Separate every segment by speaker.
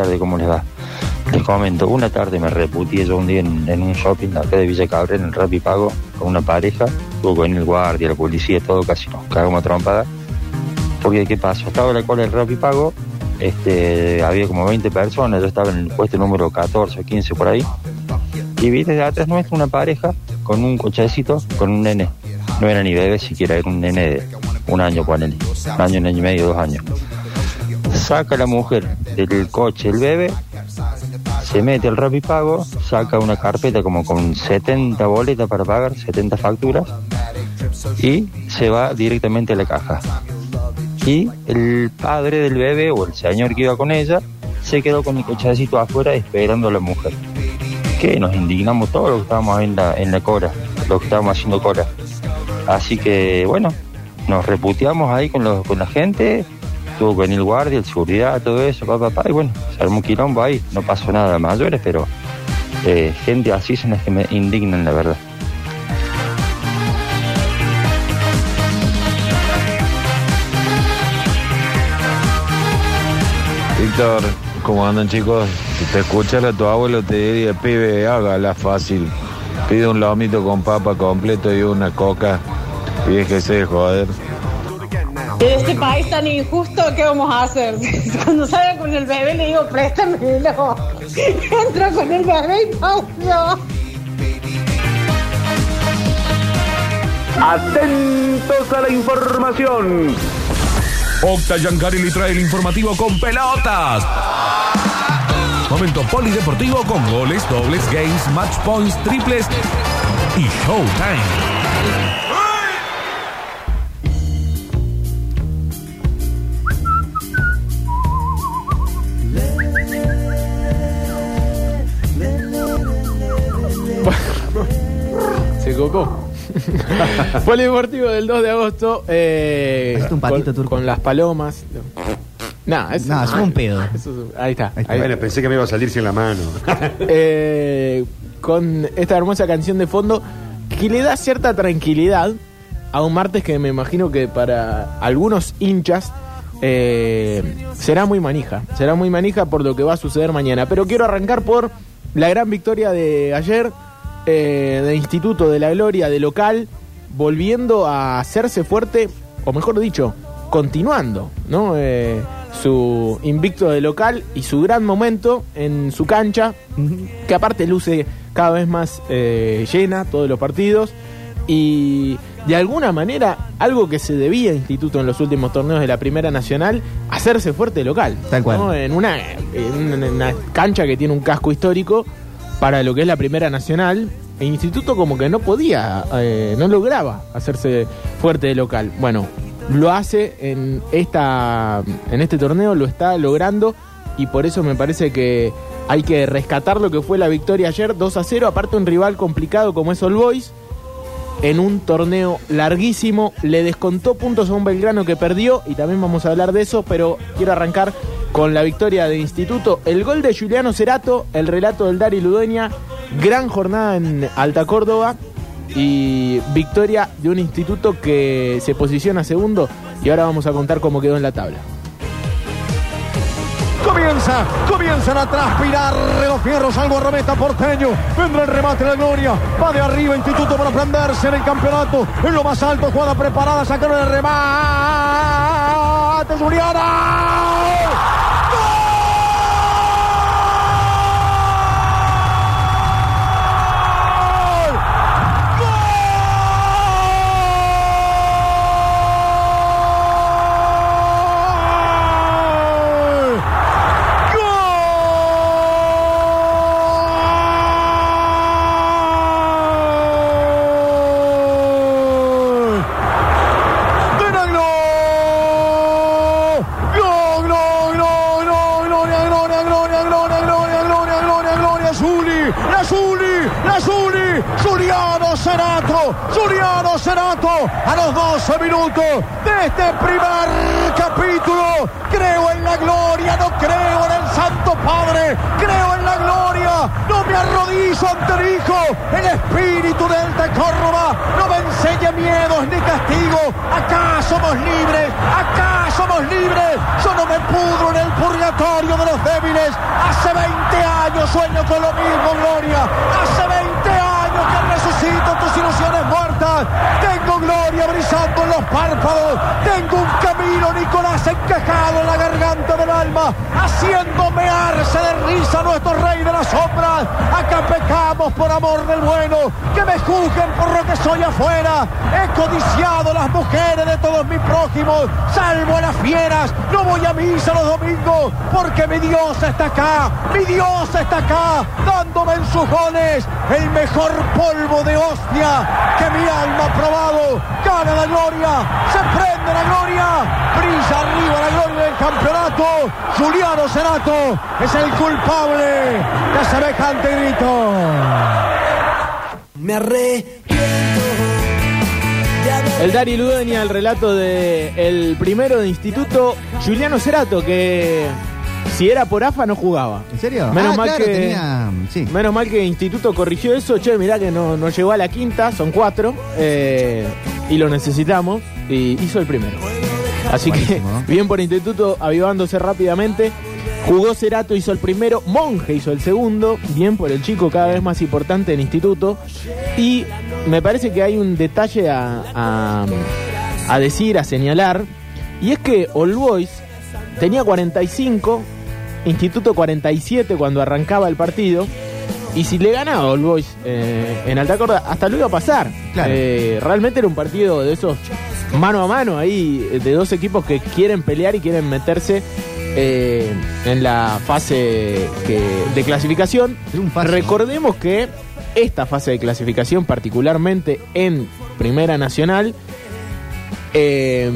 Speaker 1: tardes, ¿cómo les va? Les comento, una tarde me reputié yo un día en, un shopping acá de Villa Cabrera, en el Rappi Pago, con una pareja, tuvo con el guardia, la policía, todo, casi nos cagamos a trompada. Porque, ¿qué pasó? Estaba en la cola del Rappi Pago, este, había como 20 personas, yo estaba en el puesto número 14 o 15 por ahí, y vi desde atrás nuestra una pareja con un cochecito, con un nene. No era ni bebé siquiera, era un nene de un año, ponele. Un año, un año y medio, dos años. Saca la mujer del coche el bebé, se mete al Rapipago, saca una carpeta como con 70 boletas para pagar, 70 facturas, y se va directamente a la caja. Y el padre del bebé o el señor que iba con ella se quedó con el cochecito afuera esperando a la mujer. Que nos indignamos todos los que estábamos en la, en la cora, los que estábamos haciendo cora. Así que bueno, nos reputeamos ahí con, los, con la gente, tuvo que venir el guardia, el seguridad, todo eso, papá, papá, y bueno, se armó un quilombo ahí, no pasó nada mayores, pero eh, gente así son las que me indignan, la verdad.
Speaker 2: Víctor, ¿cómo andan chicos? Si te escuchara a tu abuelo te diría, pibe, hágala fácil. Pide un lomito con papa completo y una coca. Y déjese de joder.
Speaker 3: En este país tan injusto, ¿qué vamos a hacer? Cuando salga con el bebé le digo, préstamelo. Entro con el bebé y pausa.
Speaker 4: Atentos a la información.
Speaker 5: Octa Yancari le trae el informativo con pelotas. Momento polideportivo con goles, dobles, games, match points, triples y showtime.
Speaker 6: Cocó. Polideportivo del 2 de agosto. Eh,
Speaker 7: Hacete un patito
Speaker 6: con,
Speaker 7: turco.
Speaker 6: con las palomas. Nah, eso,
Speaker 7: No, es un pedo.
Speaker 6: eso es- ahí está.
Speaker 7: Ahí está.
Speaker 6: ahí
Speaker 8: Bueno, pensé que me iba a salir sin la mano.
Speaker 6: eh, con esta hermosa canción de fondo que le da cierta tranquilidad a un martes que me imagino que para algunos hinchas eh, será muy manija. Será muy manija por lo que va a suceder mañana. Pero quiero arrancar por la gran victoria de ayer eh, de Instituto de la Gloria, de local, volviendo a hacerse fuerte, o mejor dicho, continuando, ¿no? Eh, su invicto de local y su gran momento en su cancha, que aparte luce cada vez más eh, llena todos los partidos y de alguna manera algo que se debía a Instituto en los últimos torneos de la Primera Nacional, hacerse fuerte local.
Speaker 7: Tal cual.
Speaker 6: ¿no? En, una, en una- una cancha que tiene un casco histórico para lo que es la Primera Nacional, el Instituto como que no podía, eh, no lograba hacerse fuerte de local. Bueno, lo hace en, esta, en este torneo, lo está logrando y por eso me parece que hay que rescatar lo que fue la victoria ayer 2 a 0, aparte un rival complicado como es All Boys en un torneo larguísimo. Le descontó puntos a un Belgrano que perdió y también vamos a hablar de eso, pero quiero arrancar con la victoria de Instituto. El gol de Juliano Cerato, el relato del Dari Ludueña, gran jornada en Alta Córdoba y victoria de un instituto que se posiciona segundo y ahora vamos a contar cómo quedó en la tabla.
Speaker 4: Comienza, comienzan a transpirar los fierros, algo remeta porteño. Vendrá el remate de la gloria. Va de arriba Instituto para prenderse en el campeonato. En lo más alto, jugada preparada, sacaron el remate remate. A los 12 minutos de este primer capítulo. Creo en la gloria, no creo en el Santo Padre, creo en la gloria, no me arrodillo ante el Hijo, el Espíritu del de Córdoba, no me enseñe miedos ni castigo, acá somos libres, acá somos libres, yo no me pudro en el purgatorio de los débiles. Hace 20 años sueño con lo mismo, Gloria. Hace 20 años que resucito tus ilusiones muertas. Tengo gloria brillando en los párpados. Tengo un camino, Nicolás, encajado en la garganta del alma, haciéndome arce de risa nuestro rey de las sombras. Acá pecamos por amor del bueno, que me juzguen por lo que soy afuera. He codiciado las mujeres de todos mis prójimos, salvo a las fieras. No voy a misa los domingos, porque mi Dios está acá, mi Dios está acá, dándome en sus goles el mejor polvo de hostia que mi alma ha probado. Gana la gloria, se prende la gloria, brilla arriba la gloria del campeonato. Juliano Cerato es el culpable de semejante grito.
Speaker 7: Me arrepiento
Speaker 6: El Dari Ludueña, el relato de el primero de instituto, Juliano Cerato, que si era por AFA no jugaba.
Speaker 8: ¿En serio?
Speaker 6: Menos
Speaker 8: Ah,
Speaker 6: mal
Speaker 8: claro,
Speaker 6: que
Speaker 8: tenía- sí.
Speaker 6: menos mal que Instituto corrigió eso. Che, mirá que no, no llegó a la quinta, son cuatro eh, y lo necesitamos y hizo el primero. Así
Speaker 8: Buenísimo.
Speaker 6: que bien por Instituto avivándose rápidamente. Jugó Cerato, hizo el primero, Monje hizo el segundo, bien por el chico cada vez más importante en Instituto. Y me parece que hay un detalle a, a- a decir, a señalar, y es que All Boys tenía 45, Instituto 47 cuando arrancaba el partido. Y si le ganaba All Boys eh, en alta corda, hasta lo iba a pasar.
Speaker 8: Claro.
Speaker 6: Eh, realmente era un partido de esos mano a mano ahí, de dos equipos que quieren pelear y quieren meterse eh, en la fase que- de clasificación. Recordemos que esta fase de clasificación, particularmente en Primera Nacional, eh,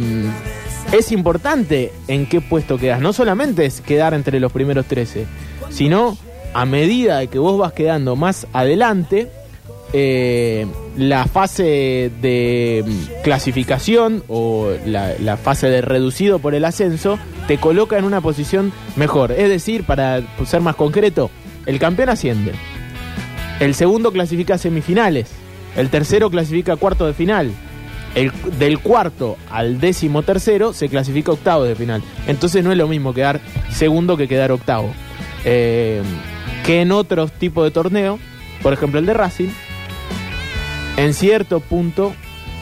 Speaker 6: es importante en qué puesto quedas. No solamente es quedar entre los primeros 13, sino a medida de que vos vas quedando más adelante, eh, la fase de mm, clasificación o la, la fase de reducido por el ascenso te coloca en una posición mejor. Es decir, para ser más concreto, el campeón asciende. El segundo clasifica a semifinales. El tercero clasifica a cuarto de final. El, del cuarto al décimo tercero se clasifica octavo de final. Entonces no es lo mismo quedar segundo que quedar octavo. Eh, que en otros tipos de torneo, por ejemplo el de Racing, en cierto punto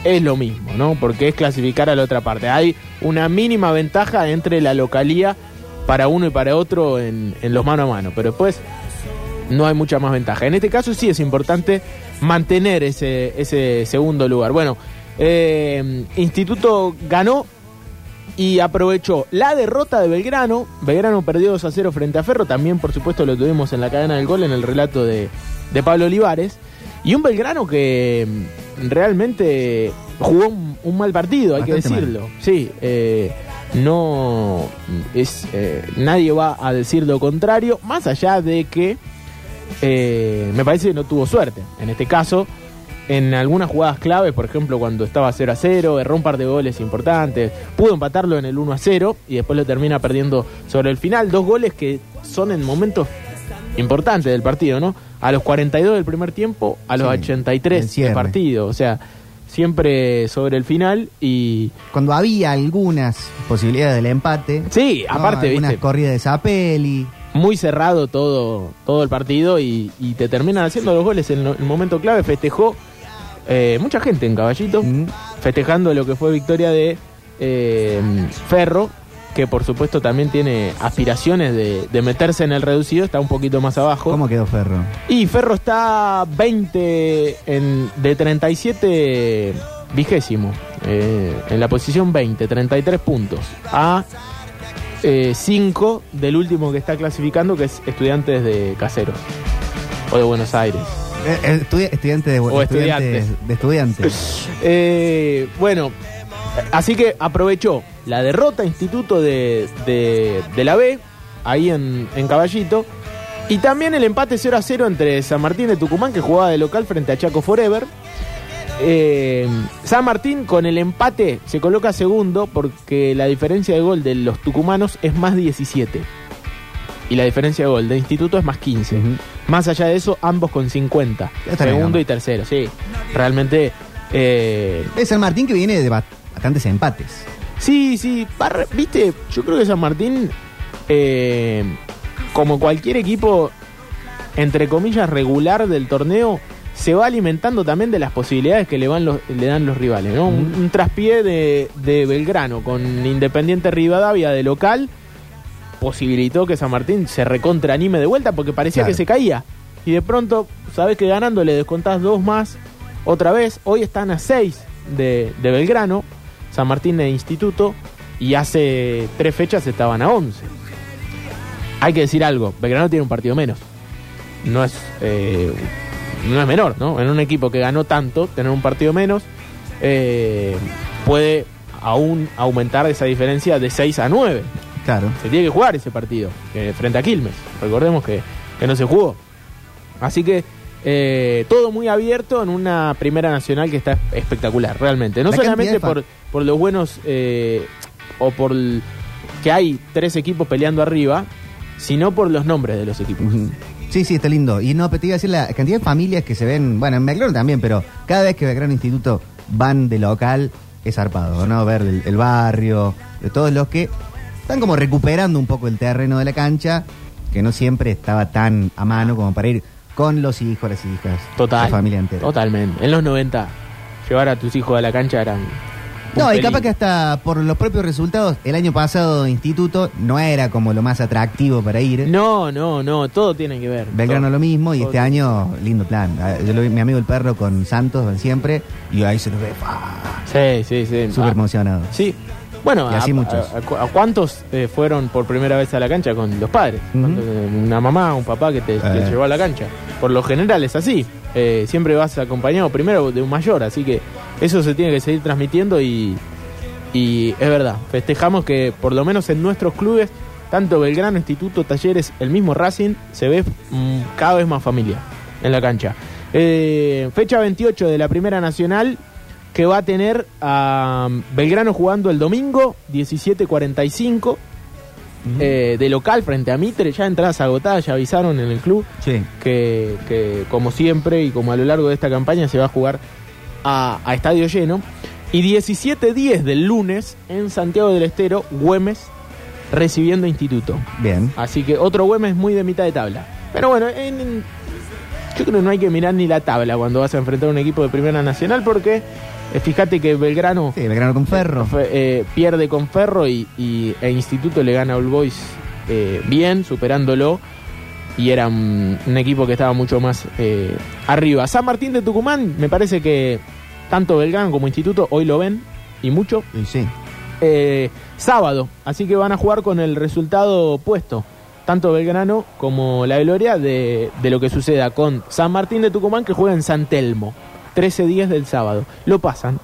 Speaker 6: es lo mismo, ¿no? Porque es clasificar a la otra parte. Hay una mínima ventaja entre la localía para uno y para otro en, en los mano a mano, pero después no hay mucha más ventaja. En este caso sí es importante mantener ese, ese segundo lugar. Bueno, eh, Instituto ganó y aprovechó la derrota de Belgrano. Belgrano perdió 2 a 0 frente a Ferro. También, por supuesto, lo tuvimos en la cadena del gol en el relato de, de Pablo Olivares. Y un Belgrano que mm, realmente jugó un, un mal partido, hay que decirlo. Sí, eh, no es eh, nadie va a decir lo contrario, más allá de que eh, me parece que no tuvo suerte. En este caso, en algunas jugadas claves, por ejemplo, cuando estaba 0 a 0, erró un par de goles importantes, pudo empatarlo en el 1 a 0 y después lo termina perdiendo sobre el final. Dos goles que son en momentos importantes del partido, ¿no? A los 42 del primer tiempo, a los
Speaker 8: Sí, el
Speaker 6: 83
Speaker 8: cierre.
Speaker 6: del partido. O sea, siempre sobre el final y.
Speaker 8: Cuando había algunas posibilidades del empate.
Speaker 6: Sí,
Speaker 8: ¿no?
Speaker 6: aparte,
Speaker 8: Algunas
Speaker 6: viste.
Speaker 8: corridas de Zapelli.
Speaker 6: muy cerrado todo, todo el partido y, y te terminan haciendo los goles en el momento clave. Festejó eh, mucha gente en Caballito,
Speaker 8: Mm.
Speaker 6: festejando lo que fue victoria de eh, Ferro, que por supuesto también tiene aspiraciones de, de meterse en el reducido, está un poquito más abajo.
Speaker 8: ¿Cómo quedó Ferro?
Speaker 6: Y Ferro está 20 en, de 37 vigésimo, eh, en la posición 20, 33 puntos. A 5 del último que está clasificando, que es Estudiantes de Caseros, o de Buenos Aires.
Speaker 8: Eh, eh, estudi- estudiante de
Speaker 6: O
Speaker 8: estudiantes.
Speaker 6: estudiantes.
Speaker 8: De estudiantes.
Speaker 6: Eh, bueno, así que aprovechó la derrota Instituto de, de- de la B, ahí en, en Caballito, y también el empate 0 a 0 entre San Martín de Tucumán, que jugaba de local frente a Chaco Forever. Eh, San Martín con el empate se coloca segundo porque la diferencia de gol de los tucumanos es más 17. Y la diferencia de gol de Instituto es más 15.
Speaker 8: Ujú.
Speaker 6: Más allá de eso, ambos con 50.
Speaker 8: Está bien,
Speaker 6: segundo y tercero, sí. Realmente... eh,
Speaker 8: Es San Martín que viene de ba- bastantes empates.
Speaker 6: Sí, sí, viste, yo creo que San Martín, eh, como cualquier equipo, entre comillas, regular del torneo, se va alimentando también de las posibilidades que le, van los, le dan los rivales, ¿no? Un, un traspié de, de Belgrano con Independiente Rivadavia de local posibilitó que San Martín se recontraanime de vuelta porque parecía
Speaker 8: Claro.
Speaker 6: que se caía. Y de pronto, sabes que ganando le descontás dos más otra vez. Hoy están a seis de, de Belgrano, San Martín de Instituto, y hace tres fechas estaban a 11. Hay que decir algo, Belgrano tiene un partido menos. No es, eh, no es menor, ¿no? En un equipo que ganó tanto, tener un partido menos, eh, puede aún aumentar esa diferencia de 6 a 9
Speaker 8: Claro.
Speaker 6: se tiene que jugar ese partido eh, frente a Quilmes. Recordemos que, que no se jugó. Así que eh, todo muy abierto en una primera nacional que está espectacular, realmente. No
Speaker 8: La
Speaker 6: solamente por, por los buenos eh, o por el- que hay tres equipos peleando arriba, sino por los nombres de los equipos.
Speaker 8: Sí, sí, está lindo. Y no, pero te iba a decir la cantidad de familias que se ven, bueno, en Belgrano también, pero cada vez que Belgrano Instituto van de local es zarpado, ¿no? Ver el, el barrio, de todos los que están como recuperando un poco el terreno de la cancha, que no siempre estaba tan a mano como para ir con los hijos, las hijas,
Speaker 6: Total.
Speaker 8: la familia entera.
Speaker 6: Totalmente. En los 90, llevar a tus hijos a la cancha eran.
Speaker 8: No, y capaz que hasta por los propios resultados, el año pasado Instituto no era como lo más atractivo para ir.
Speaker 6: No, no, no, todo tiene que ver.
Speaker 8: Belgrano
Speaker 6: Todo.
Speaker 8: lo mismo y
Speaker 6: Todo
Speaker 8: este año, lindo plan. Ah, Yo lo vi, mi amigo el perro con Santos van siempre y ahí se lo ve ¡fua!
Speaker 6: Sí, sí, sí.
Speaker 8: súper
Speaker 6: Ah,
Speaker 8: emocionado.
Speaker 6: Sí. Bueno,
Speaker 8: Y así
Speaker 6: a,
Speaker 8: muchos.
Speaker 6: a- a cu- a cuántos eh, fueron por primera vez a la cancha con los padres? Eh, una mamá, un papá que te, te
Speaker 8: Eh.
Speaker 6: llevó a la cancha. Por lo general es así. Eh, siempre vas acompañado primero de un mayor, así que eso se tiene que seguir transmitiendo y, y es verdad. Festejamos que por lo menos en nuestros clubes, tanto Belgrano, Instituto, Talleres, el mismo Racing, se ve mm, cada vez más familia en la cancha. Fecha 28 de la Primera Nacional que va a tener a Belgrano jugando el domingo 17.45 eh, de local frente a Mitre, ya entradas agotadas, ya avisaron en el club
Speaker 8: Sí.
Speaker 6: que, que como siempre y como a lo largo de esta campaña se va a jugar a, a estadio lleno. Y 17.10 del lunes en Santiago del Estero, Güemes recibiendo Instituto.
Speaker 8: Bien.
Speaker 6: Así que otro Güemes muy de mitad de tabla. Pero bueno, en- en- yo creo que no hay que mirar ni la tabla cuando vas a enfrentar a un equipo de Primera Nacional porque eh, fíjate que Belgrano
Speaker 8: Sí, Belgrano con Ferro.
Speaker 6: fue- eh, pierde con Ferro y, y- e Instituto le gana a All Boys eh, bien, superándolo. Y era un, un equipo que estaba mucho más eh, arriba. San Martín de Tucumán, me parece que tanto Belgrano como Instituto hoy lo ven y mucho.
Speaker 8: Y sí.
Speaker 6: Eh, sábado, así que van a jugar con el resultado opuesto. Tanto Belgrano como la Gloria de, de lo que suceda con San Martín de Tucumán que juega en San Telmo. 13 días del sábado. Lo pasan.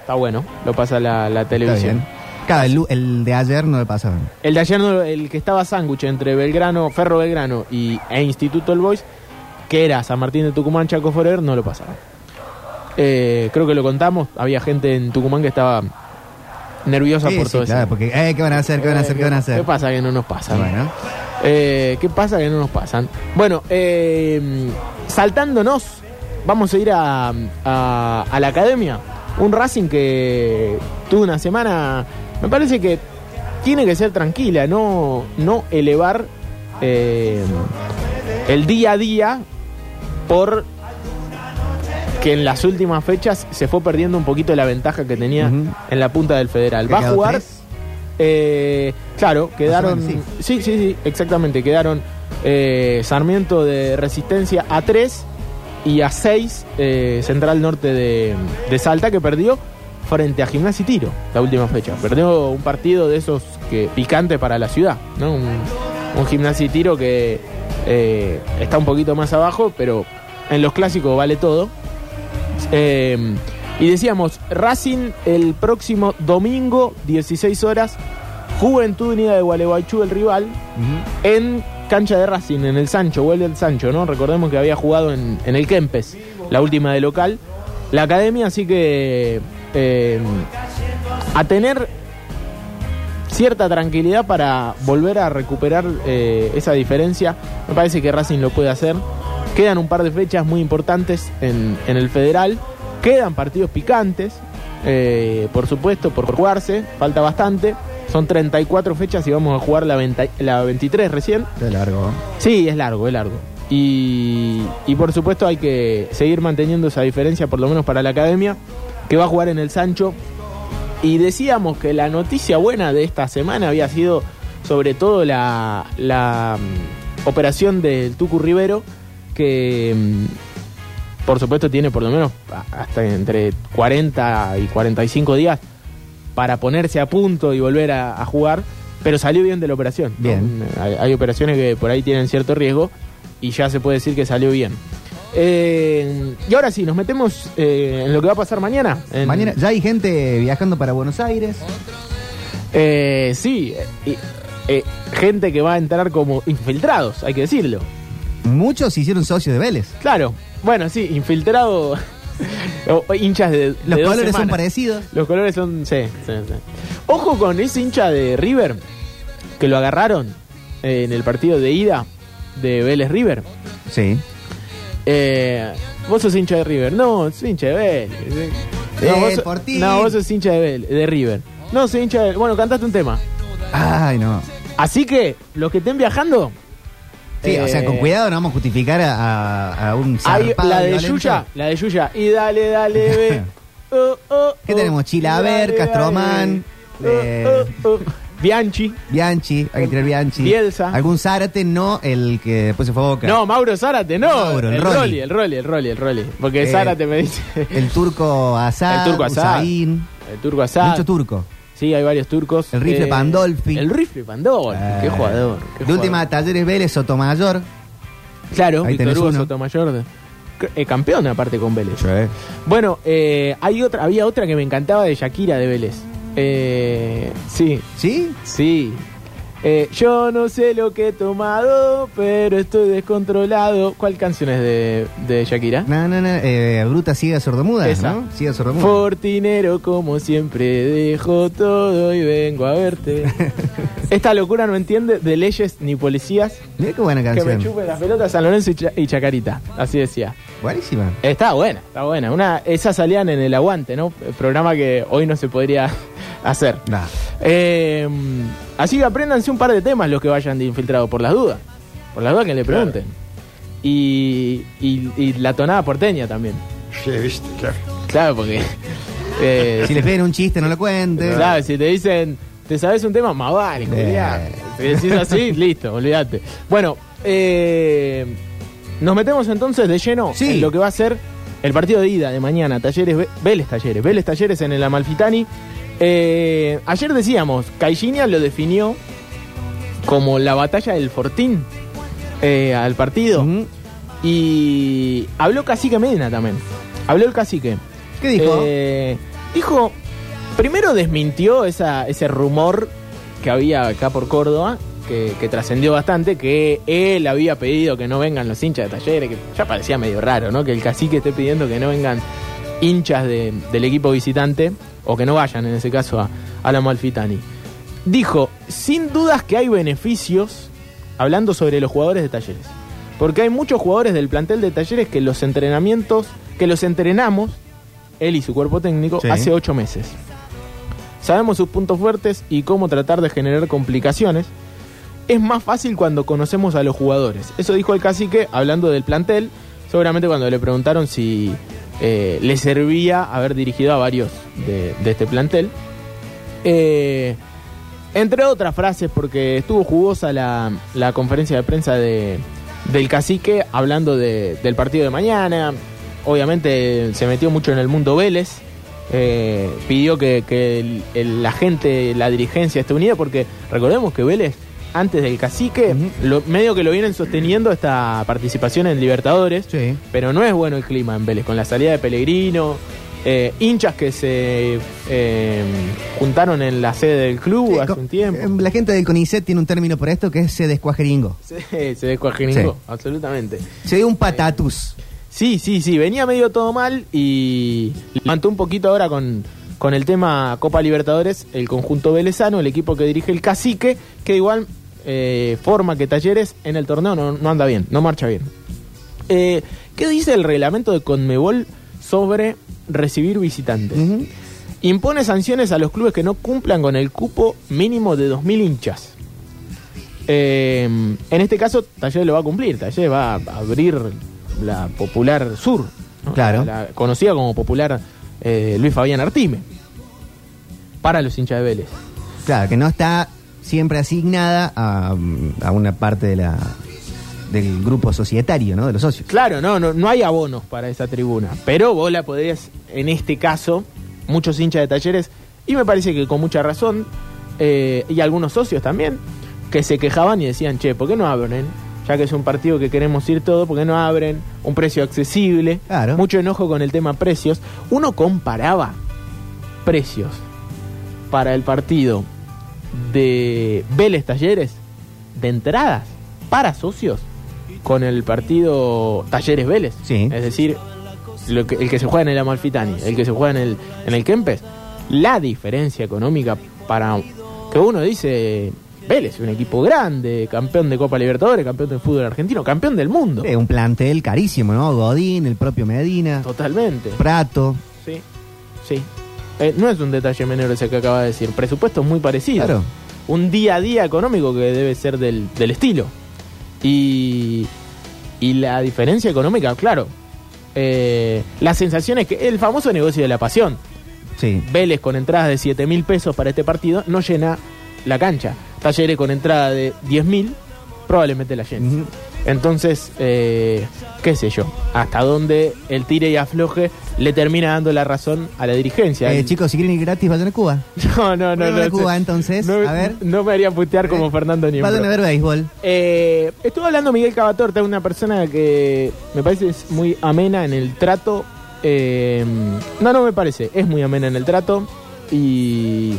Speaker 6: Está bueno, lo pasa la, televisión.
Speaker 8: Claro, el, el de ayer no le pasaron.
Speaker 6: El de ayer, no- el que estaba sándwich entre Belgrano, Ferro Belgrano y, e Instituto El Boys, que era San Martín de Tucumán, Chaco Forever, no lo pasaron. Eh, creo que lo contamos, había gente en Tucumán que estaba nerviosa
Speaker 8: Sí,
Speaker 6: por
Speaker 8: sí,
Speaker 6: todo
Speaker 8: claro,
Speaker 6: eso.
Speaker 8: porque, eh, ¿qué van a hacer? ¿Qué van a hacer? ¿Qué van a hacer?
Speaker 6: ¿Qué pasa que no nos pasan?
Speaker 8: Bueno,
Speaker 6: Eh, ¿Qué pasa que no nos pasan? Bueno, eh, saltándonos, vamos a ir a, a- a la academia. Un Racing que tuvo una semana, me parece que tiene que ser tranquila, no, no elevar eh, el día a día por que en las últimas fechas se fue perdiendo un poquito la ventaja que tenía en la punta del federal.
Speaker 8: ¿Qué
Speaker 6: Va a jugar eh, claro, quedaron.
Speaker 8: menos,
Speaker 6: sí. sí, sí, exactamente. Quedaron eh, Sarmiento de Resistencia a 3 y a 6 Central Norte de, de Salta que perdió frente a Gimnasia y Tiro la última fecha. Perdió un partido de esos que picante para la ciudad, ¿no? Un, un Gimnasia y Tiro que eh, está un poquito más abajo, pero en los clásicos vale todo. Eh, y decíamos, Racing el próximo domingo, 16 horas, Juventud Unida de Gualeguaychú, el rival, en cancha de Racing, en el Sancho, vuelve el Sancho, ¿no? Recordemos que había jugado en, el Kempes, la última de local. La academia, así que eh, a tener cierta tranquilidad para volver a recuperar eh, esa diferencia. Me parece que Racing lo puede hacer. Quedan un par de fechas muy importantes en, en el federal. Quedan partidos picantes. eh, por supuesto, por jugarse, falta bastante. Son 34 fechas y vamos a jugar la, 20 la 23 recién.
Speaker 8: De largo.
Speaker 6: Sí, es largo, es largo. Y, y por supuesto hay que seguir manteniendo esa diferencia, por lo menos para la academia, que va a jugar en el Sancho. Y decíamos que la noticia buena de esta semana había sido sobre todo la, la mm, operación del Tucu Rivero, que mm, por supuesto tiene por lo menos hasta entre 40 y 45 días para ponerse a punto y volver a, a jugar, pero salió bien de la operación. ¿no?
Speaker 8: Bien.
Speaker 6: Hay, hay operaciones que por ahí tienen cierto riesgo y ya se puede decir que salió bien. Eh, y ahora sí, nos metemos eh, en lo que va a pasar mañana. En-
Speaker 8: Mañana ya hay gente viajando para Buenos Aires.
Speaker 6: Eh, sí, eh, gente que va a entrar como infiltrados, hay que decirlo.
Speaker 8: Muchos se hicieron socios de Vélez.
Speaker 6: Claro, bueno, sí, infiltrado. o- o hinchas de. de
Speaker 8: Los
Speaker 6: dos
Speaker 8: colores son
Speaker 6: semanas.
Speaker 8: parecidos.
Speaker 6: Los colores son. Sí, sí, sí. Ojo con ese hincha de River que lo agarraron eh, en el partido de ida de Vélez River.
Speaker 8: Sí.
Speaker 6: Eh, vos sos hincha de River. No, soy hincha de Vélez.
Speaker 8: Eh,
Speaker 6: No, vos,
Speaker 8: por ti.
Speaker 6: no, vos sos hincha de, Vélez- de River. No, soy hincha de. Bueno, cantaste un tema.
Speaker 8: Ay, no.
Speaker 6: Así que, los que estén viajando.
Speaker 8: Sí, o sea,
Speaker 6: eh,
Speaker 8: con cuidado no vamos a justificar a, a- un
Speaker 6: Hay la de
Speaker 8: violento.
Speaker 6: Yuya, la de Yuya. Y dale, dale, ve. Oh, oh,
Speaker 8: ¿Qué
Speaker 6: oh.
Speaker 8: tenemos? Chilaver,
Speaker 6: Dale, dale,
Speaker 8: Castromán, eh.
Speaker 6: Bianchi.
Speaker 8: Bianchi, hay que tirar Bianchi.
Speaker 6: Bielsa.
Speaker 8: Algún Zárate, no el que después se fue a Boca.
Speaker 6: No, Mauro Zárate, no.
Speaker 8: Mauro, el
Speaker 6: el
Speaker 8: Rolly.
Speaker 6: Rolly, el Rolly, el Rolly, el Rolly. Porque
Speaker 8: Eh,
Speaker 6: Zárate me dice.
Speaker 8: El turco Azad,
Speaker 6: El turco Azad.
Speaker 8: Usain,
Speaker 6: El turco Asad.
Speaker 8: mucho turco.
Speaker 6: Sí, hay varios turcos.
Speaker 8: El rifle Pandolfi.
Speaker 6: El rifle Pandolfi. Qué
Speaker 8: Eh,
Speaker 6: jugador. qué
Speaker 8: De
Speaker 6: jugador.
Speaker 8: última, Talleres Vélez, Sotomayor.
Speaker 6: Claro,
Speaker 8: Ahí
Speaker 6: Víctor Hugo
Speaker 8: uno.
Speaker 6: Sotomayor. eh, campeón aparte con Vélez. Bueno, eh, hay otra, había otra que me encantaba de Shakira de Vélez. Eh, sí,
Speaker 8: ¿Sí?
Speaker 6: sí. Eh, yo no sé lo que he tomado, pero estoy descontrolado. ¿Cuál canción es de, de Shakira?
Speaker 8: No, no, no. Eh, Bruta Ciega Sordomuda,
Speaker 6: Esa.
Speaker 8: ¿no? Ciega Sordomuda.
Speaker 6: Fortinero, como siempre, dejo todo y vengo a verte. Esta locura no entiende de leyes ni policías.
Speaker 8: Mira qué buena
Speaker 6: Que me
Speaker 8: canción.
Speaker 6: chupen las pelotas San Lorenzo y, Cha- y Chacarita. Así decía.
Speaker 8: Buenísima.
Speaker 6: Está buena, está buena. Una, esas salían en el aguante, ¿no? El programa que hoy no se podría hacer.
Speaker 8: Nah.
Speaker 6: Eh, así que apréndanse un par de temas los que vayan de infiltrado, por las dudas. Por las dudas que le pregunten. Y, y, y la tonada porteña también.
Speaker 9: Sí, viste, claro.
Speaker 6: Claro, porque. eh,
Speaker 8: Si les piden un chiste, no lo cuentes.
Speaker 6: Claro, si te dicen, ¿te sabes un tema? Más vale,
Speaker 8: Eh.
Speaker 6: Si decís así, listo, olvídate. Bueno, eh, nos metemos entonces de lleno
Speaker 8: Sí.
Speaker 6: en lo que va a ser el partido de ida de mañana. Talleres, Vélez Talleres, Vélez Talleres en el Amalfitani. Eh, ayer decíamos, Caixinha lo definió como la batalla del Fortín eh, al partido. Y habló Cacique Medina también. Habló el Cacique.
Speaker 8: ¿Qué dijo?
Speaker 6: Eh, dijo, primero desmintió esa, ese rumor que había acá por Córdoba, que, que trascendió bastante, que él había pedido que no vengan los hinchas de talleres, que ya parecía medio raro, ¿no? Que el cacique esté pidiendo que no vengan hinchas de- del equipo visitante, o que no vayan en ese caso a, a la Malfitani. Dijo, sin dudas que hay beneficios, hablando sobre los jugadores de talleres. Porque hay muchos jugadores del plantel de talleres que los entrenamientos, que los entrenamos, él y su cuerpo técnico,
Speaker 8: Sí.
Speaker 6: hace ocho meses. Sabemos sus puntos fuertes y cómo tratar de generar complicaciones. Es más fácil cuando conocemos a los jugadores. Eso dijo el cacique hablando del plantel. Seguramente cuando le preguntaron si eh, le servía haber dirigido a varios de, de este plantel. Eh, entre otras frases, porque estuvo jugosa la, la conferencia de prensa de, del cacique hablando de- del partido de mañana. Obviamente se metió mucho en el mundo Vélez. eh, pidió que, que el- el- la gente, la dirigencia esté unida, porque recordemos que Vélez, antes del cacique, lo, medio que lo vienen sosteniendo esta participación en Libertadores.
Speaker 8: Sí.
Speaker 6: Pero no es bueno el clima en Vélez, con la salida de Pellegrino, eh, hinchas que se eh, juntaron en la sede del club
Speaker 8: Sí,
Speaker 6: hace un tiempo.
Speaker 8: eh, La gente del CONICET tiene un término por esto que es se descuajeringo.
Speaker 6: Sí, se descuajeringo,
Speaker 8: Sí.
Speaker 6: absolutamente.
Speaker 8: Se dio un patatus.
Speaker 6: Sí, sí, sí, venía medio todo mal y levantó un poquito ahora con, con el tema Copa Libertadores, el conjunto velezano, el equipo que dirige el cacique, que igual eh, forma que Talleres en el torneo no, no anda bien, no marcha bien. Eh, ¿Qué dice el reglamento de Conmebol sobre recibir visitantes? Impone sanciones a los clubes que no cumplan con el cupo mínimo de 2.000 hinchas. Eh, en este caso, Talleres lo va a cumplir. Talleres va a abrir la Popular Sur. ¿no?
Speaker 8: Claro.
Speaker 6: La conocida como Popular eh, Luis Fabián Artime. Para los hinchas de Vélez.
Speaker 8: Claro, que no está siempre asignada a, a una parte de la del grupo societario, ¿no? De los socios.
Speaker 6: Claro, no, no, no hay abonos para esa tribuna. Pero vos la podés, en este caso, muchos hinchas de talleres, y me parece que con mucha razón, eh, y algunos socios también, que se quejaban y decían, che, ¿por qué no abren? Ya que es un partido que queremos ir todo, ¿por qué no abren? Un precio accesible.
Speaker 8: Claro.
Speaker 6: Mucho enojo con el tema precios. Uno comparaba precios para el partido de Vélez Talleres de entradas para socios con el partido Talleres Vélez.
Speaker 8: Sí.
Speaker 6: Es decir, lo que- el que se juega en el Amalfitani, el que se juega en el, en el Kempes. La diferencia económica para que uno dice Vélez, un equipo grande, campeón de Copa Libertadores, campeón del fútbol argentino, campeón del mundo.
Speaker 8: Eh, un plantel carísimo, ¿no? Godín, el propio Medina,
Speaker 6: Totalmente.
Speaker 8: Prato.
Speaker 6: Sí, sí. Eh, no es un detalle menor ese que acaba de decir. Presupuestos muy parecidos.
Speaker 8: Claro.
Speaker 6: Un día a día económico que debe ser del, del estilo. Y, y la diferencia económica, claro. Eh, la sensación es que el famoso negocio de la pasión.
Speaker 8: Sí.
Speaker 6: Vélez con entradas de 7 mil pesos para este partido no llena la cancha. Talleres con entrada de 10 mil probablemente la llene.
Speaker 8: Ujú.
Speaker 6: Entonces, eh, qué sé yo, hasta dónde el tire y afloje le termina dando la razón a la dirigencia.
Speaker 8: Eh, chicos, si quieren ir gratis, vayan a Cuba.
Speaker 6: no, no, no,
Speaker 8: Vayan
Speaker 6: no.
Speaker 8: a Cuba, entonces.
Speaker 6: no,
Speaker 8: a ver.
Speaker 6: no me haría putear como Fernando Niembro.
Speaker 8: Vayan a ver béisbol.
Speaker 6: Eh, estuvo hablando Miguel Cavatorta, una persona que me parece es muy amena en el trato. Eh, no, no me parece, es muy amena en el trato. Y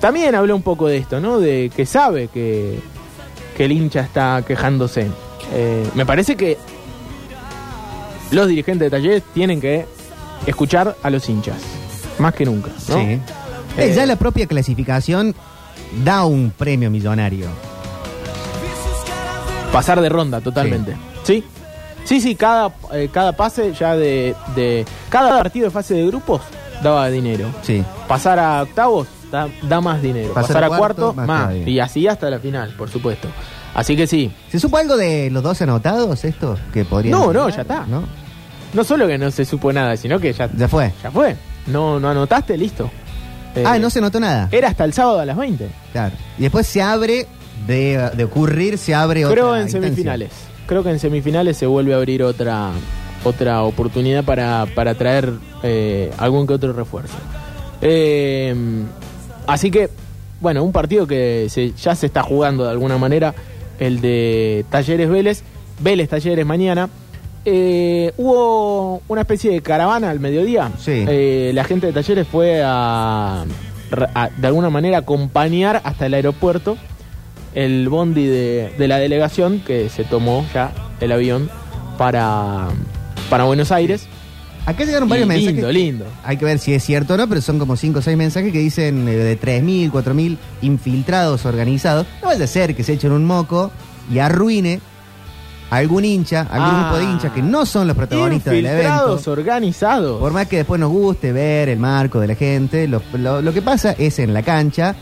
Speaker 6: también habló un poco de esto, ¿no? De que sabe que, que el hincha está quejándose. Eh, me parece que los dirigentes de talleres tienen que escuchar a los hinchas, más que nunca, ¿no?
Speaker 8: Sí.
Speaker 6: Eh,
Speaker 8: Eh, ya la propia clasificación da un premio millonario.
Speaker 6: Pasar de ronda totalmente. Sí. Sí, sí, cada, eh, cada pase ya de, de. Cada partido de fase de grupos daba dinero.
Speaker 8: Sí.
Speaker 6: Pasar a octavos da, da más dinero.
Speaker 8: Pasar
Speaker 6: Pasar,
Speaker 8: a cuarto,
Speaker 6: cuarto,
Speaker 8: más
Speaker 6: más. Y así hasta la final, por supuesto. Así que sí.
Speaker 8: ¿Se supo algo de los dos anotados estos que podrían
Speaker 6: No, no, ya está.
Speaker 8: ¿No?
Speaker 6: No solo que no se supo nada, sino que ya,
Speaker 8: Ya fue.
Speaker 6: ya fue. No, no anotaste, listo. Eh,
Speaker 8: Ah, no se notó nada.
Speaker 6: Era hasta el sábado a las 20.
Speaker 8: Claro. Y después se abre, de, de ocurrir, se abre otra
Speaker 6: Creo en
Speaker 8: instancia.
Speaker 6: semifinales. Creo que en semifinales se vuelve a abrir otra otra oportunidad para, para traer eh, algún que otro refuerzo. Eh, así que, bueno, un partido que se- ya se está jugando de alguna manera, el de Talleres Vélez, Vélez Talleres mañana. Eh, hubo una especie de caravana al mediodía.
Speaker 8: Sí.
Speaker 6: Eh, la gente de Talleres fue a, a, de alguna manera, acompañar hasta el aeropuerto el bondi de, de la delegación que se tomó ya el avión para, para Buenos Aires.
Speaker 8: Acá llegaron varios
Speaker 6: Y
Speaker 8: mensajes.
Speaker 6: lindo, lindo.
Speaker 8: Hay que ver si es cierto o no, pero son como 5 o 6 mensajes que dicen eh, de 3.000, 4.000 infiltrados organizados. No vaya a ser que se echen un moco y arruine a algún hincha, algún
Speaker 6: Ah.
Speaker 8: grupo de hinchas que no son los protagonistas del
Speaker 6: Infiltrados,
Speaker 8: evento.
Speaker 6: organizados.
Speaker 8: Por más que después nos guste ver el marco de la gente, lo, lo- lo que pasa es en la cancha.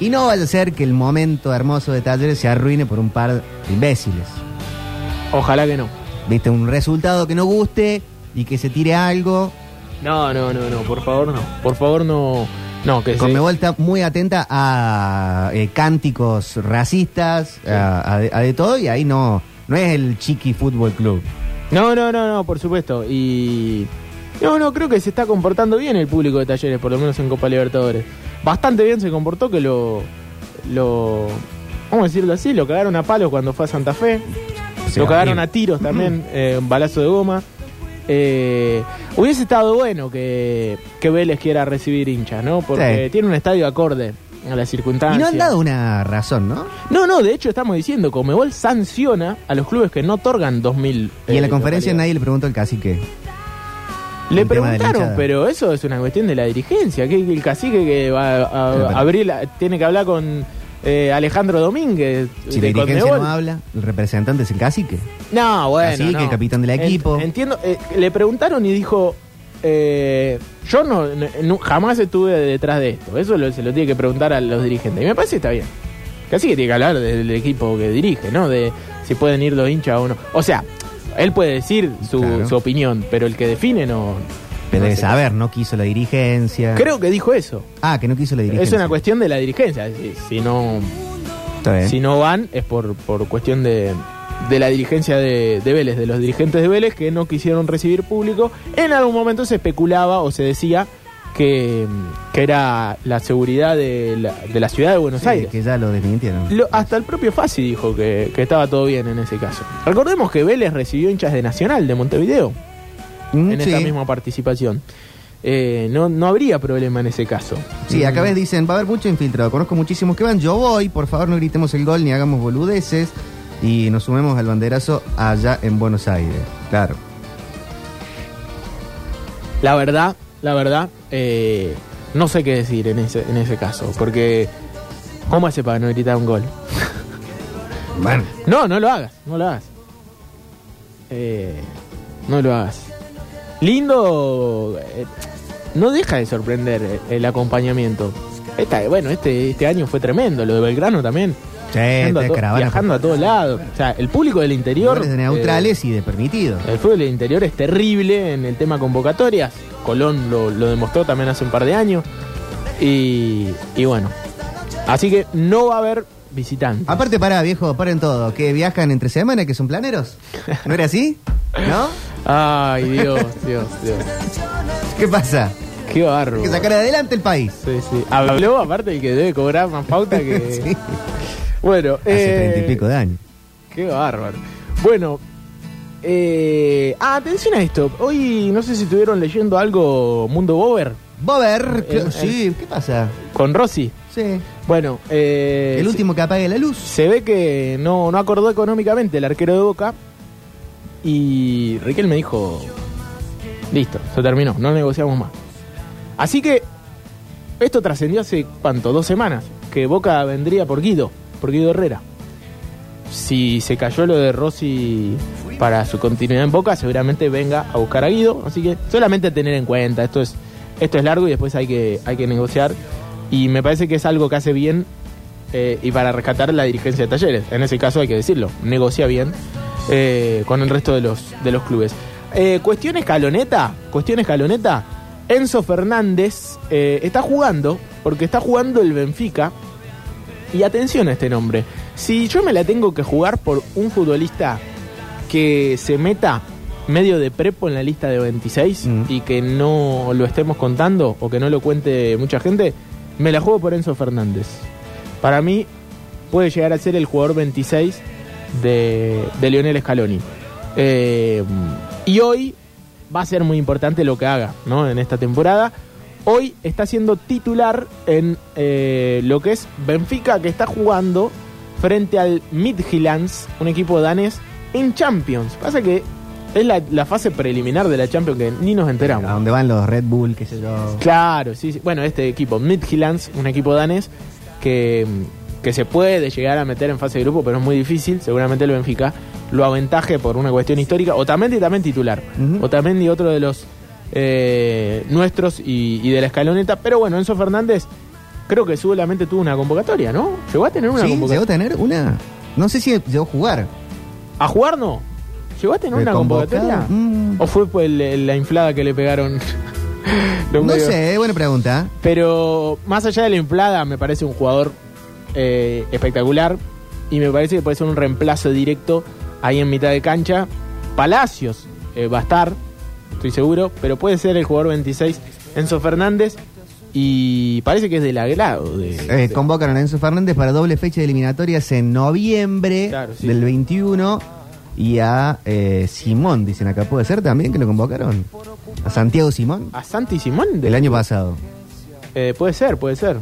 Speaker 8: Y no vaya a ser que el momento hermoso de Talleres se arruine por un par de imbéciles.
Speaker 6: Ojalá que no.
Speaker 8: Viste, un resultado que no guste y que se tire algo.
Speaker 6: No, no, no, no, por favor no. Por favor no. No, que
Speaker 8: Conmebol está muy atenta a eh, cánticos racistas, a, a de, a de todo, y ahí no, no es el Chiqui Fútbol Club.
Speaker 6: No, no, no, no, por supuesto. Y. No, no, creo que se está comportando bien el público de talleres, por lo menos en Copa Libertadores. Bastante bien se comportó que lo. lo vamos a decirlo así, lo cagaron a palos cuando fue a Santa Fe.
Speaker 8: Sí,
Speaker 6: lo cagaron a tiros también, eh, un balazo de goma. Eh, hubiese estado bueno que, que Vélez quiera recibir hinchas, ¿no? Porque
Speaker 8: Sí.
Speaker 6: tiene un estadio acorde a las
Speaker 8: Y
Speaker 6: circunstancias.
Speaker 8: no han dado una razón, ¿no?
Speaker 6: No, no, de hecho estamos diciendo, Comebol sanciona a los clubes que no otorgan 2.000.
Speaker 8: Y en
Speaker 6: eh,
Speaker 8: la conferencia
Speaker 6: localidades.
Speaker 8: nadie le preguntó al cacique.
Speaker 6: Le preguntaron, pero eso es una cuestión de la dirigencia. Que el cacique que va a,
Speaker 8: pero-
Speaker 6: abrir, la- tiene que hablar con eh, Alejandro Domínguez
Speaker 8: Si la
Speaker 6: de
Speaker 8: dirigencia
Speaker 6: Conmebol.
Speaker 8: no habla, el representante es el cacique.
Speaker 6: No, bueno.
Speaker 8: Cacique,
Speaker 6: no.
Speaker 8: capitán del equipo.
Speaker 6: entiendo. eh, le preguntaron y dijo: eh, yo no, no- jamás estuve detrás de esto. Eso lo- se lo tiene que preguntar a los dirigentes. Y me parece que está bien. Casi que tiene que hablar del equipo que dirige, ¿no? De si pueden ir los hinchas o no. O sea, él puede decir su,
Speaker 8: Claro.
Speaker 6: su opinión, pero el que define no.
Speaker 8: Pero debe saber, no quiso la dirigencia.
Speaker 6: Creo que dijo eso.
Speaker 8: Ah, que no quiso la dirigencia.
Speaker 6: Es una cuestión de la dirigencia. Si, si no, si no van, es por, por cuestión de, de la dirigencia de, de Vélez, de los dirigentes de Vélez que no quisieron recibir público. En algún momento se especulaba o se decía que, que era la seguridad de la, de la ciudad de Buenos
Speaker 8: Sí,
Speaker 6: Aires.
Speaker 8: que ya lo desmintieron.
Speaker 6: Lo- hasta el propio Fassi dijo que, que estaba todo bien en ese caso. Recordemos que Vélez recibió hinchas de Nacional de Montevideo
Speaker 8: Mm,
Speaker 6: en
Speaker 8: sí.
Speaker 6: esta misma participación. Eh, no, no habría problema en ese caso.
Speaker 8: Sí, acá ves, dicen, va a haber mucho infiltrado. Conozco muchísimos que van. Yo voy, por favor, no gritemos el gol ni hagamos boludeces. Y nos sumemos al banderazo allá en Buenos Aires. Claro.
Speaker 6: La verdad, la verdad, eh, no sé qué decir en ese, en ese caso, porque ¿cómo hace para no gritar un gol?
Speaker 8: Bueno.
Speaker 6: No, no lo hagas, no lo hagas. Eh, no lo hagas. Lindo, eh, no deja de sorprender el acompañamiento. Esta, bueno, este, este año fue tremendo, lo de Belgrano también.
Speaker 8: Sí,
Speaker 6: Viajando a to- viajando a todos lados. O sea, el público del interior.
Speaker 8: De neutrales y de permitidos.
Speaker 6: eh, el fútbol del interior es terrible en el tema convocatorias. Colón lo, lo demostró también hace un par de años. Y, y bueno. Así que no va a haber visitantes.
Speaker 8: Aparte, pará, viejo, paren todo. Que viajan entre semanas, que son planeros. ¿No era así? ¿No?
Speaker 6: Ay, Dios, Dios, Dios.
Speaker 8: ¿Qué pasa?
Speaker 6: Qué barro.
Speaker 8: Hay que sacar adelante el país.
Speaker 6: Sí, sí. Habló aparte el que debe cobrar más pauta que.
Speaker 8: Sí.
Speaker 6: Bueno,
Speaker 8: Hace
Speaker 6: eh,
Speaker 8: treinta y pico de años.
Speaker 6: Qué bárbaro. Bueno, eh, ah, atención a esto. Hoy no sé si estuvieron leyendo algo Mundo Bober
Speaker 8: Bober,
Speaker 6: Eh,
Speaker 8: sí, ¿qué pasa?
Speaker 6: con Rossi.
Speaker 8: Sí.
Speaker 6: Bueno, eh,
Speaker 8: El último que apague la luz.
Speaker 6: se ve que no, no acordó económicamente el arquero de Boca y Riquel me dijo, listo, se terminó, no negociamos más. Así que esto trascendió hace, ¿cuánto? Dos semanas, que Boca vendría por Guido, por Guido Herrera. Si se cayó lo de Rossi para su continuidad en Boca, seguramente venga a buscar a Guido. Así que solamente tener en cuenta, esto es, esto es largo y después hay que, hay que negociar. Y me parece que es algo que hace bien eh, y para rescatar la dirigencia de talleres. En ese caso hay que decirlo, negocia bien eh, con el resto de los, de los clubes. Eh, cuestión escaloneta, cuestión escaloneta. Enzo Fernández eh, está jugando, porque está jugando el Benfica. Y atención a este nombre. Si yo me la tengo que jugar por un futbolista que se meta medio de prepo en la lista de 26
Speaker 8: Mm.
Speaker 6: y que no lo estemos contando o que no lo cuente mucha gente, me la juego por Enzo Fernández. Para mí puede llegar a ser el jugador 26 de, de Lionel Scaloni. Eh, y hoy va a ser muy importante lo que haga ¿no? en esta temporada. Hoy está siendo titular en eh, lo que es Benfica, que está jugando frente al Midtjyllands, un equipo danés, en Champions. Pasa que es la, la fase preliminar de la Champions que ni nos enteramos.
Speaker 8: A donde van los Red Bull, qué sé yo.
Speaker 6: Claro, sí, sí. Bueno, este equipo, Midtjyllands, un equipo danés que, que se puede llegar a meter en fase de grupo, pero es muy difícil. Seguramente el Benfica lo aventaje por una cuestión histórica. Otamendi también titular.
Speaker 8: Ujú.
Speaker 6: Otamendi, otro de los eh, nuestros y, y de la escaloneta. Pero bueno, Enzo Fernández creo que solamente tuvo una convocatoria, ¿no? Llegó a tener una
Speaker 8: ¿Sí? ¿Llegó
Speaker 6: convocatoria.
Speaker 8: a tener una? No sé si llegó a jugar.
Speaker 6: ¿A jugar no? ¿Llegó a tener
Speaker 8: ¿De
Speaker 6: una convocatoria?
Speaker 8: Mm.
Speaker 6: ¿O fue la inflada que le pegaron?
Speaker 8: No sé, buena pregunta.
Speaker 6: Pero más allá de la inflada, me parece un jugador eh, espectacular. Y me parece que puede ser un reemplazo directo ahí en mitad de cancha. Palacios eh, va a estar, estoy seguro. Pero puede ser el jugador 26, Enzo Fernández. Y parece que es del agrado. De,
Speaker 8: Eh,
Speaker 6: de-
Speaker 8: convocaron a Enzo Fernández para doble fecha de eliminatorias en noviembre
Speaker 6: Claro, sí.
Speaker 8: del 21 y a eh, Simón, dicen acá. ¿Puede ser también que lo convocaron? A Santiago Simón
Speaker 6: a Santi Simón. de-
Speaker 8: del año pasado.
Speaker 6: Eh, puede ser, puede ser.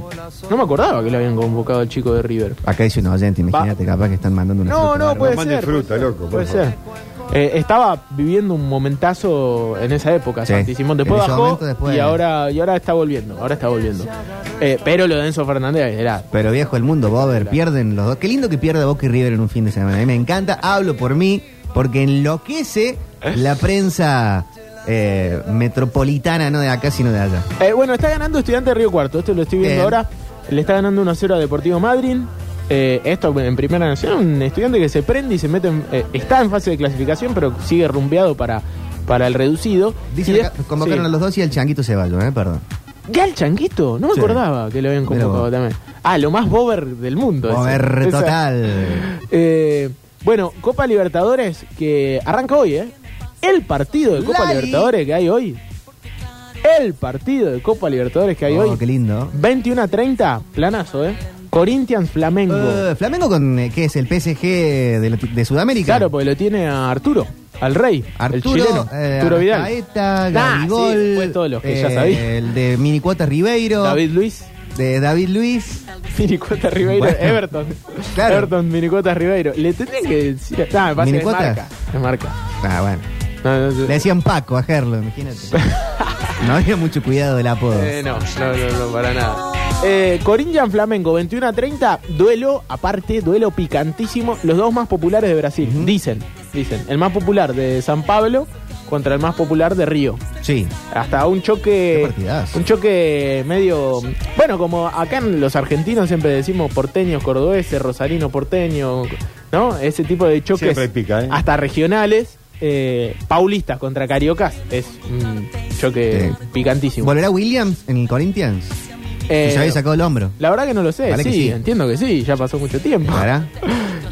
Speaker 6: No me acordaba que lo habían convocado al chico de River.
Speaker 8: Acá dice un oyente, imagínate, capaz que están mandando una
Speaker 6: No,
Speaker 8: fruta
Speaker 6: no, puede ser.
Speaker 9: fruta,
Speaker 6: puede ser,
Speaker 9: loco,
Speaker 6: Puede ser. Eh, estaba viviendo un momentazo en esa época,
Speaker 8: Sí.
Speaker 6: Santi Simón. Después bajó
Speaker 8: momento, después-
Speaker 6: y ahora y ahora está volviendo. Ahora está volviendo. Eh, pero lo de Enzo Fernández era.
Speaker 8: Pero viejo, el mundo, Bober, pierden los dos. Qué lindo que pierda Boca y River en un fin de semana. A mí me encanta, hablo por mí, porque enloquece la prensa eh, metropolitana, no de acá, sino de allá.
Speaker 6: Eh, bueno, está ganando Estudiante de Río Cuarto. Esto lo estoy viendo
Speaker 8: Bien.
Speaker 6: ahora. Le está ganando 1-0 a Deportivo Madrid. Eh, esto en Primera Nacional. Un estudiante que se prende y se mete. en- eh, está en fase de clasificación, pero sigue rumbeado para, para el reducido.
Speaker 8: Dicen acá, convocaron
Speaker 6: sí.
Speaker 8: a los dos y el changuito Ceballos, ¿eh? Perdón.
Speaker 6: ¿Ya el changuito? No me
Speaker 8: Sí.
Speaker 6: acordaba que lo habían convocado también. Ah, lo más bober del mundo. ese. Esa-
Speaker 8: total.
Speaker 6: Eh, bueno, Copa Libertadores que arranca hoy, ¿eh? El partido de Copa
Speaker 8: Lali.
Speaker 6: Libertadores que hay hoy. El partido de Copa Libertadores que hay
Speaker 8: Oh,
Speaker 6: hoy.
Speaker 8: qué lindo.
Speaker 6: 21 a 30, planazo, ¿eh? Corinthians Flamengo.
Speaker 8: Eh, Flamengo con, eh, ¿qué es? ¿El PSG de, Sudamérica?
Speaker 6: claro, porque lo tiene a Arturo, al rey, el
Speaker 8: Arturo,
Speaker 6: chileno,
Speaker 8: eh,
Speaker 6: Arturo Vidal.
Speaker 8: Arcaeta,
Speaker 6: Ah,
Speaker 8: Gabigol,
Speaker 6: sí, fue todos los que ya
Speaker 8: eh,
Speaker 6: sabía.
Speaker 8: El de Minicuota Ribeiro.
Speaker 6: David Luis,
Speaker 8: De David Luis.
Speaker 6: Minicuota Ribeiro,
Speaker 8: Bueno,
Speaker 6: Everton.
Speaker 8: claro.
Speaker 6: Everton, Minicuota Ribeiro. Le tendría que decir. Ah, me parece que es marca. Es marca.
Speaker 8: Ah, bueno.
Speaker 6: No, no, no.
Speaker 8: Le decían Paco a Gerlo, imagínate. no había mucho cuidado del apodo.
Speaker 6: Eh, no, no, no, no, para nada. Eh, Corinthians Flamengo, 21 a 30, duelo, aparte, duelo picantísimo. Los dos más populares de Brasil, dicen, dicen. El más popular de San Pablo contra el más popular de Río.
Speaker 8: Sí.
Speaker 6: Hasta un choque. Un choque medio. Bueno, como acá en los argentinos siempre decimos porteños, cordobeses, rosarino porteño, ¿no? Ese tipo de choques.
Speaker 2: Siempre hay pica, ¿eh?
Speaker 6: Hasta regionales. Eh, paulistas contra cariocas es un choque
Speaker 8: Sí.
Speaker 6: picantísimo.
Speaker 8: ¿Volverá Williams en el Corinthians?
Speaker 6: Eh,
Speaker 8: se había sacado el hombro.
Speaker 6: la verdad que no lo sé, sí,
Speaker 8: que sí.
Speaker 6: entiendo que sí, ya pasó mucho tiempo.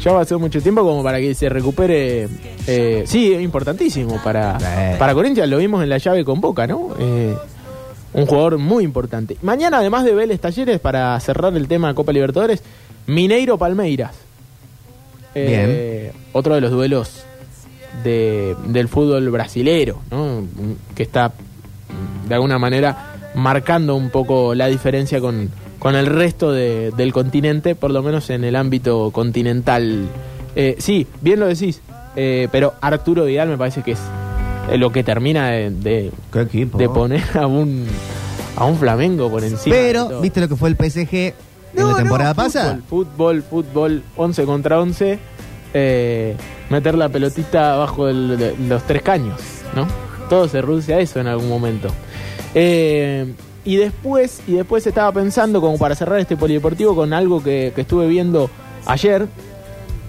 Speaker 6: Ya pasó mucho tiempo como para que se recupere. eh, sí, es importantísimo para,
Speaker 8: Sí.
Speaker 6: para Corinthians. Lo vimos en la llave con Boca, ¿no? Eh, un jugador muy importante. Mañana, además de Vélez Talleres, para cerrar el tema de Copa Libertadores, Mineiro Palmeiras. Eh, Otro de los duelos de- del fútbol brasilero, ¿no? Que está de alguna manera marcando un poco la diferencia con, con el resto de- del continente, por lo menos en el ámbito continental. Eh, sí, bien lo decís, eh, pero Arturo Vidal me parece que es eh, lo que termina de, de-
Speaker 8: ¿Qué equipo?
Speaker 6: de poner a un, a un Flamengo por encima.
Speaker 8: Pero. ¿viste lo que fue el PSG en
Speaker 6: No,
Speaker 8: la
Speaker 6: no,
Speaker 8: temporada
Speaker 6: fútbol,
Speaker 8: pasada?
Speaker 6: Fútbol, fútbol, 11 contra 11. Eh, meter la pelotita abajo del- de los tres caños, ¿no? Todo se reduce a eso en algún momento. Eh, y después, y después estaba pensando, como para cerrar este polideportivo, con algo que, que estuve viendo ayer.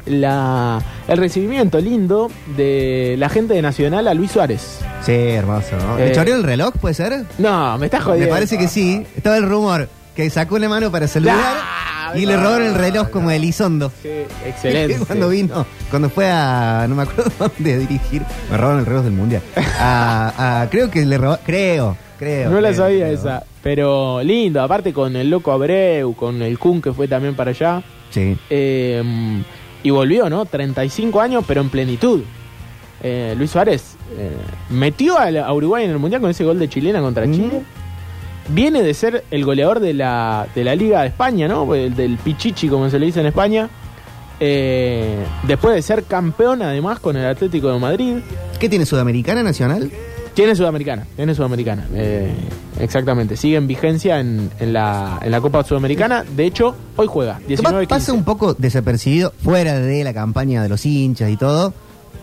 Speaker 6: La, el recibimiento lindo de la gente de Nacional a Luis Suárez.
Speaker 8: Sí, hermoso. ¿no? ¿Le
Speaker 6: Eh,
Speaker 8: choreó el reloj, puede ser?
Speaker 6: No, me estás
Speaker 8: Me
Speaker 6: jodiendo.
Speaker 8: parece que sí. Estaba el rumor que sacó una mano para saludar
Speaker 6: Ah,
Speaker 8: y le robaron el reloj como de Elizondo.
Speaker 6: Sí, excelente.
Speaker 8: cuando vino, cuando fue a, no me acuerdo dónde a dirigir, me robaron el reloj del mundial. A, a- creo que le robó, creo, creo.
Speaker 6: No la
Speaker 8: creo,
Speaker 6: sabía
Speaker 8: creo.
Speaker 6: esa. Pero lindo, aparte con el loco Abreu, con el Kun que fue también para allá.
Speaker 8: Sí.
Speaker 6: Eh, y volvió, ¿no? 35 años, pero en plenitud. Eh, Luis Suárez eh, metió a, la- a Uruguay en el Mundial con ese gol de chilena contra
Speaker 8: Mm.
Speaker 6: Chile. Viene de ser el goleador de la, de la Liga de España, ¿no? El del Pichichi, como se le dice en España. Eh, después de ser campeón, además, con el Atlético de Madrid.
Speaker 8: ¿Qué tiene Sudamericana Nacional?
Speaker 6: Tiene Sudamericana, tiene Sudamericana. eh, exactamente, sigue en vigencia en, en la, en la Copa Sudamericana. De hecho, hoy juega. 19
Speaker 8: pasa un poco desapercibido fuera de la campaña de los hinchas y todo.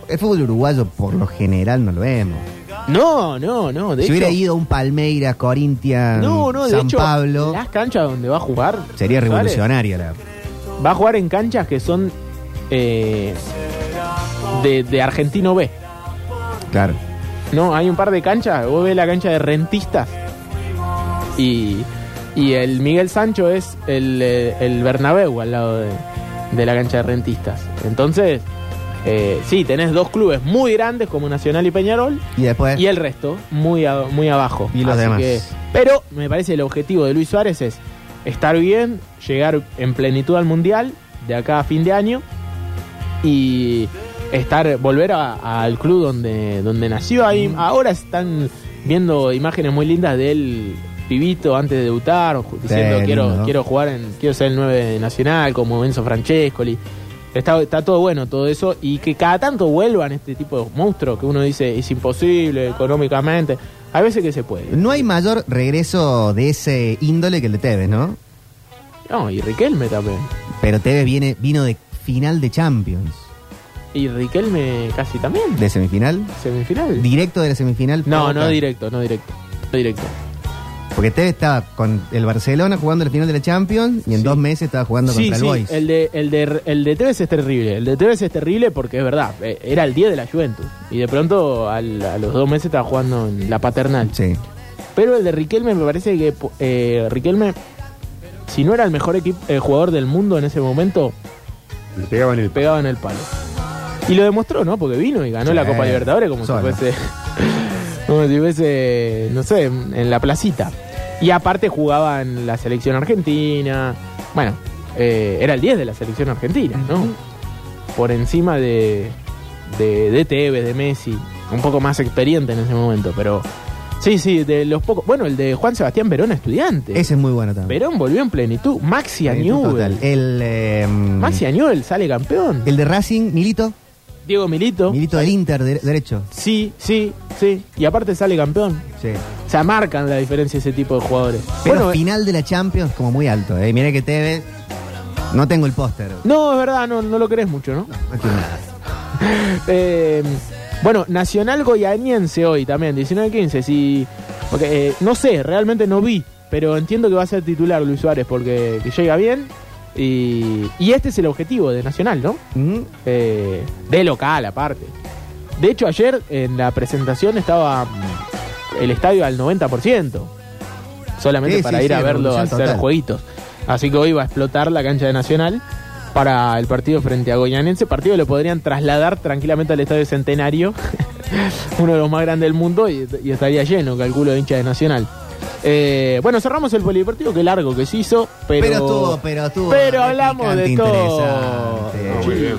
Speaker 8: El fútbol uruguayo por lo general no lo vemos.
Speaker 6: No, no, no. De
Speaker 8: si
Speaker 6: hecho,
Speaker 8: hubiera ido a un Palmeiras, Corinthians,
Speaker 6: no, no, de
Speaker 8: San
Speaker 6: hecho,
Speaker 8: Pablo,
Speaker 6: las canchas donde va a jugar.
Speaker 8: sería revolucionaria la.
Speaker 6: Va a jugar en canchas que son eh, de, de Argentino B.
Speaker 8: Claro.
Speaker 6: No, hay un par de canchas. Vos ves la cancha de rentistas. Y, y el Miguel Sancho es el, eh, el Bernabéu al lado de, de la cancha de rentistas. Entonces, eh, sí, tenés dos clubes muy grandes como Nacional y Peñarol.
Speaker 8: Y después.
Speaker 6: Y el resto, muy, a- muy abajo.
Speaker 8: Y los
Speaker 6: Así
Speaker 8: demás.
Speaker 6: que- pero me parece el objetivo de Luis Suárez es estar bien, llegar en plenitud al Mundial de acá a fin de año y estar volver al club donde, donde nació. Ahí,
Speaker 8: Mm.
Speaker 6: Ahora están viendo imágenes muy lindas de él pibito antes de debutar, diciendo
Speaker 8: Sí,
Speaker 6: quiero,
Speaker 8: lindo.
Speaker 6: quiero jugar en, quiero ser el 9 nacional como Enzo Francescoli. Está, está todo bueno todo eso y que cada tanto vuelvan este tipo de monstruos que uno dice es imposible económicamente. Hay veces que se puede.
Speaker 8: No hay mayor regreso de ese índole que el de Tevez, ¿no?
Speaker 6: No, y Riquelme también.
Speaker 8: Pero Tevez viene, vino de final de Champions.
Speaker 6: Y Riquelme casi también.
Speaker 8: de semifinal.
Speaker 6: Semifinal.
Speaker 8: Directo de la semifinal.
Speaker 6: No, no directo, no directo. No directo.
Speaker 8: Porque Tevez estaba con el Barcelona jugando la final de la Champions y en
Speaker 6: Sí.
Speaker 8: dos meses estaba jugando
Speaker 6: Sí,
Speaker 8: contra
Speaker 6: sí,
Speaker 8: el Boys.
Speaker 6: el de, el, de, el de Tevez es terrible. El de Tevez es terrible porque es verdad, eh, era el 10 de la Juventus. Y de pronto al- a los dos meses estaba jugando en la paternal.
Speaker 8: Sí.
Speaker 6: Pero el de Riquelme me parece que eh, Riquelme, si no era el mejor equipo, eh, jugador del mundo en ese momento,
Speaker 9: Le pegaban el
Speaker 6: pegaba en el palo. Y lo demostró, ¿no? Porque vino y ganó
Speaker 8: Sí,
Speaker 6: la Copa Libertadores como
Speaker 8: solo.
Speaker 6: si fuese, como si fuese, no sé, en la placita. Y aparte jugaba en la selección argentina. Bueno, eh, era el 10 de la selección argentina, ¿no? Por encima de, de, de Tevez, de Messi. Un poco más experiente en ese momento, pero... Sí, sí, de los pocos... Bueno, el de Juan Sebastián Verón, estudiante.
Speaker 8: Ese es muy bueno también.
Speaker 6: Verón volvió en plenitud. Maxi. Añubel.
Speaker 8: El, eh,
Speaker 6: Maxi Añubel sale campeón.
Speaker 8: el de Racing, Milito.
Speaker 6: Diego Milito.
Speaker 8: Milito del Inter, de- derecho.
Speaker 6: Sí, sí, sí. Y aparte sale campeón.
Speaker 8: Sí.
Speaker 6: O sea, marcan la diferencia ese tipo de jugadores.
Speaker 8: Pero
Speaker 6: bueno,
Speaker 8: final de la Champions como muy alto. ¿eh? Mira que Tevez. No tengo el póster.
Speaker 6: no, es verdad, no, no lo crees mucho, ¿no?
Speaker 8: No tiene nada.
Speaker 6: Eh, bueno, Nacional Goianiense hoy también, 19-15. Sí, porque, eh, no sé, realmente no vi, pero entiendo que va a ser titular Luis Suárez porque que llega bien. Y, y este es el objetivo de Nacional, ¿no? Eh, de local, aparte. De hecho, ayer en la presentación estaba mm, el estadio al 90%. Solamente
Speaker 8: Sí,
Speaker 6: para
Speaker 8: sí,
Speaker 6: ir
Speaker 8: sí,
Speaker 6: a verlo hacer
Speaker 8: total.
Speaker 6: jueguitos. Así que hoy va a explotar la cancha de Nacional para el partido frente a Goyanense. Partido lo podrían trasladar tranquilamente al estadio Centenario, uno de los más grandes del mundo, y, y estaría lleno, calculo, de hincha de Nacional. Eh, bueno, cerramos el polideportivo, qué largo que se hizo, pero.
Speaker 8: Pero estuvo, pero estuvo.
Speaker 6: Pero hablamos de todo.
Speaker 9: muy bien.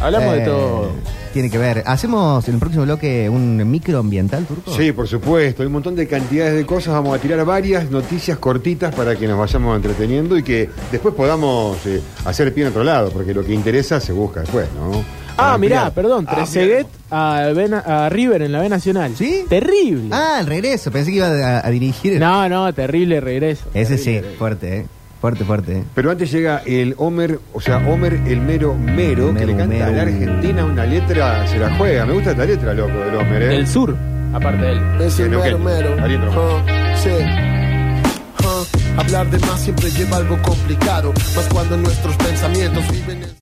Speaker 6: Hablamos de
Speaker 8: Eh,
Speaker 6: todo.
Speaker 8: Tiene que ver. ¿Hacemos en el próximo bloque un microambiental turco?
Speaker 9: Sí, por supuesto. Hay un montón de cantidades de cosas. Vamos a tirar varias noticias cortitas para que nos vayamos entreteniendo y que después podamos eh, hacer pie en otro lado, porque lo que interesa se busca después, ¿no?
Speaker 6: Ah, mirá, perdón,
Speaker 9: Ah,
Speaker 6: Trezeguet a, River en la B Nacional.
Speaker 8: ¿Sí?
Speaker 6: Terrible.
Speaker 8: Ah, el regreso. Pensé que iba a, a dirigir.
Speaker 6: No, no, terrible regreso.
Speaker 8: Ese sí, fuerte, ¿eh? Fuerte, fuerte. ¿eh?
Speaker 9: Pero antes llega el Homer, o sea, Homer el mero mero, que
Speaker 8: Mero,
Speaker 9: le canta a la
Speaker 8: mero.
Speaker 9: Argentina una letra, se la juega. Me gusta esta letra, loco, del Homer, ¿eh?
Speaker 6: Del sur, aparte de él.
Speaker 10: Es el mero mero.
Speaker 9: Ariel.
Speaker 10: Ah, sí. Ah, hablar de más siempre lleva algo complicado, más cuando nuestros pensamientos viven en...